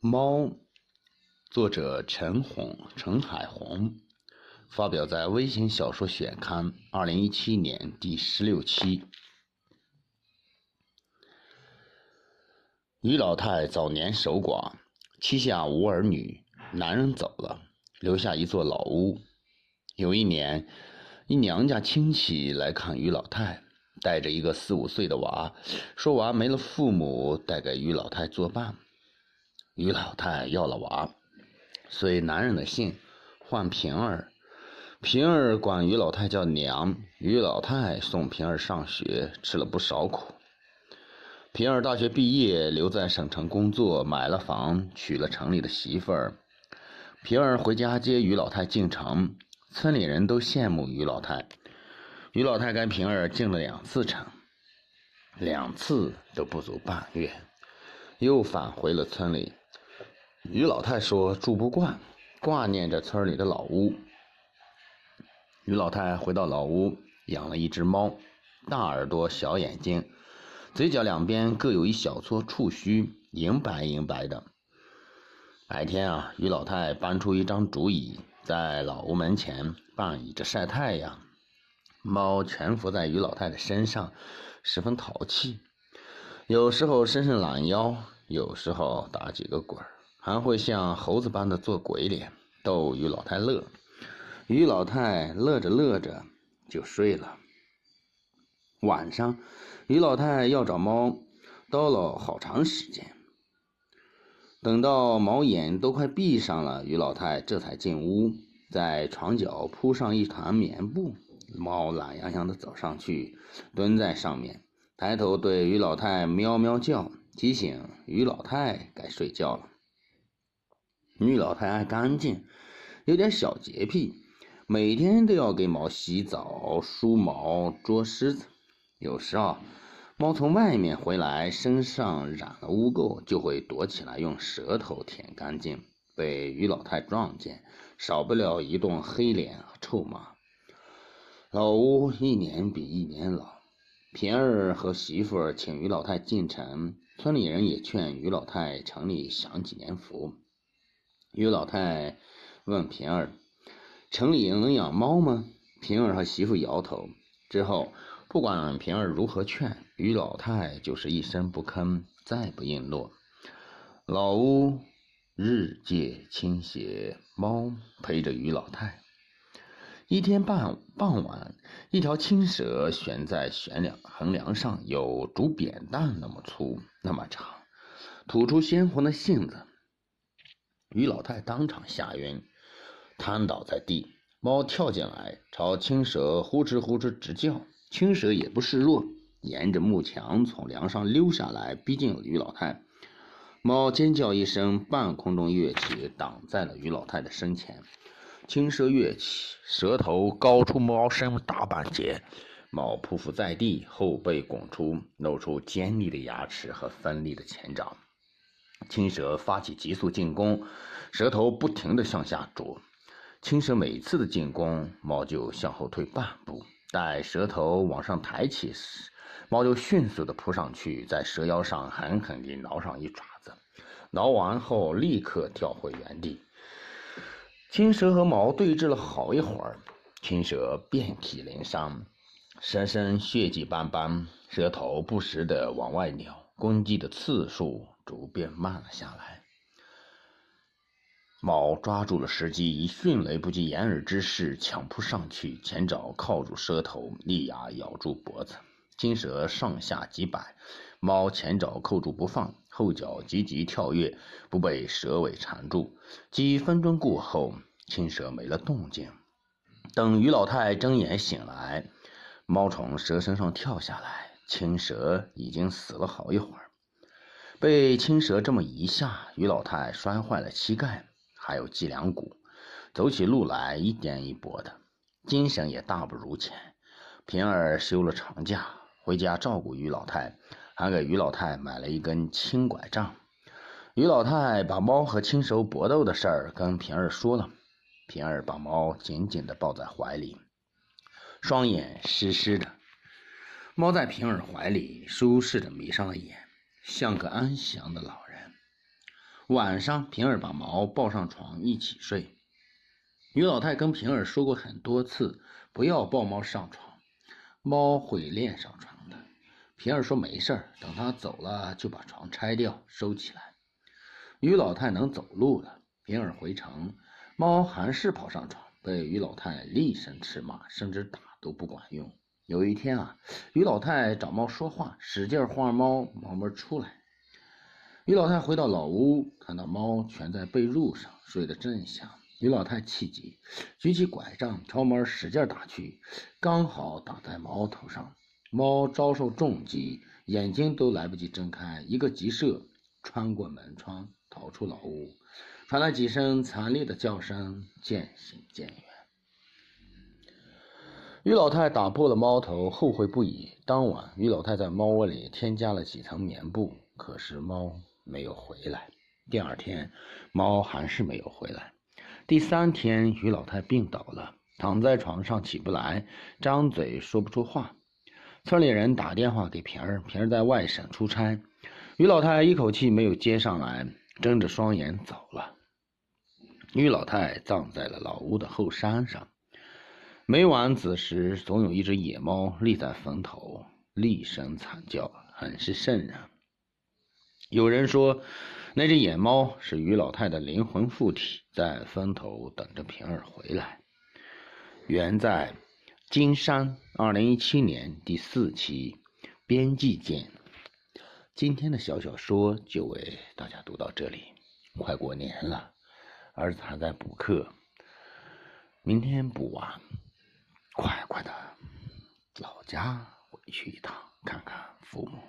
猫，作者陈红、陈海红，发表在《微型小说选刊》二零一七年第十六期。于老太早年守寡，膝下无儿女，男人走了，留下一座老屋。有一年，一娘家亲戚来看于老太，带着一个四五岁的娃，说娃没了父母，带给于老太作伴。于老太要了娃，随男人的姓，唤平儿。平儿管于老太叫娘。于老太送平儿上学，吃了不少苦。平儿大学毕业，留在省城工作，买了房，娶了城里的媳妇儿。平儿回家接于老太进城，村里人都羡慕于老太。于老太跟平儿进了两次城，两次都不足半月，又返回了村里。于老太说住不惯，挂念着村里的老屋。于老太回到老屋，养了一只猫，大耳朵，小眼睛，嘴角两边各有一小撮触须，银白银白的。白天啊，于老太搬出一张竹椅，在老屋门前半倚着晒太阳，猫蜷伏在于老太的身上，十分淘气。有时候伸伸懒腰，有时候打几个滚儿。还会像猴子般的做鬼脸，逗于老太乐。于老太乐着乐着就睡了。晚上，于老太要找猫，叨了好长时间。等到猫眼都快闭上了，于老太这才进屋，在床角铺上一团棉布。猫懒洋洋地走上去，蹲在上面，抬头对于老太喵喵叫，提醒于老太该睡觉了。于老太爱干净，有点小洁癖，每天都要给猫洗澡、梳毛、捉虱子。有时啊，猫从外面回来，身上染了污垢，就会躲起来用舌头舔干净。被于老太撞见，少不了一顿黑脸和臭骂。老屋一年比一年老，平儿和媳妇请于老太进城，村里人也劝于老太城里享几年福。于老太问平儿：“城里能养猫吗？”平儿和媳妇摇头。之后，不管平儿如何劝，于老太就是一声不吭，再不应诺。老屋日渐倾斜，猫陪着于老太。一天傍傍晚，一条青蛇悬在悬梁横梁上，有竹扁担那么粗，那么长，吐出鲜红的杏子。于老太当场吓晕，瘫倒在地。猫跳进来，朝青蛇呼哧呼哧直叫。青蛇也不示弱，沿着木墙从梁上溜下来，逼近于老太。猫尖叫一声，半空中跃起，挡在了于老太的身前。青蛇跃起，蛇头高出猫身大半截。猫匍匐在地，后背拱出，露出尖利的牙齿和锋利的前爪。青蛇发起急速进攻，蛇头不停地向下啄。青蛇每次的进攻，猫就向后退半步。待蛇头往上抬起时，猫就迅速地扑上去，在蛇腰上狠狠地挠上一爪子。挠完后，立刻跳回原地。青蛇和猫对峙了好一会儿，青蛇遍体鳞伤，蛇身血迹斑斑，蛇头不时地往外扭，攻击的次数。逐渐慢了下来。猫抓住了时机，以迅雷不及掩耳之势抢扑上去，前爪靠住蛇头，利牙咬住脖子。金蛇上下几摆，猫前爪扣住不放，后脚急急跳跃，不被蛇尾缠住。几分钟过后，青蛇没了动静。等于老太睁眼醒来，猫从蛇身上跳下来，青蛇已经死了好一会儿。被青蛇这么一下，于老太摔坏了膝盖，还有脊梁骨，走起路来一颠一跛的，精神也大不如前。平儿休了长假，回家照顾于老太，还给于老太买了一根青拐杖。于老太把猫和青蛇搏斗的事儿跟平儿说了，平儿把猫紧紧地抱在怀里，双眼湿湿的。猫在平儿怀里舒适地眯上了眼。像个安详的老人。晚上，平儿把毛抱上床一起睡。于老太跟平儿说过很多次，不要抱猫上床，猫会恋上床的。平儿说没事儿，等它走了就把床拆掉收起来。于老太能走路了，平儿回城，猫还是跑上床，被于老太厉声斥骂，甚至打都不管用。有一天啊，于老太找猫说话，使劲晃猫，猫没出来。于老太回到老屋，看到猫蜷在被褥上睡得正香。于老太气急，举起拐杖朝门使劲打去，刚好打在猫头上。猫遭受重击，眼睛都来不及睁开，一个急射穿过门窗逃出老屋，传来几声惨烈的叫声，渐行渐远。于老太打破了猫头，后悔不已。当晚，于老太在猫窝里添加了几层棉布，可是猫。没有回来。第二天，猫还是没有回来。第三天，于老太病倒了，躺在床上起不来，张嘴说不出话。村里人打电话给平儿，平儿在外省出差，于老太一口气没有接上来，睁着双眼走了。于老太葬在了老屋的后山上。每晚子时，总有一只野猫立在坟头，厉声惨叫，很是瘆人。有人说，那只野猫是于老太的灵魂附体，在坟头等着平儿回来。原在金山，二零一七年第四期，编辑见。今天的小小说就为大家读到这里。快过年了，儿子还在补课，明天补完，快快的老家回去一趟，看看父母。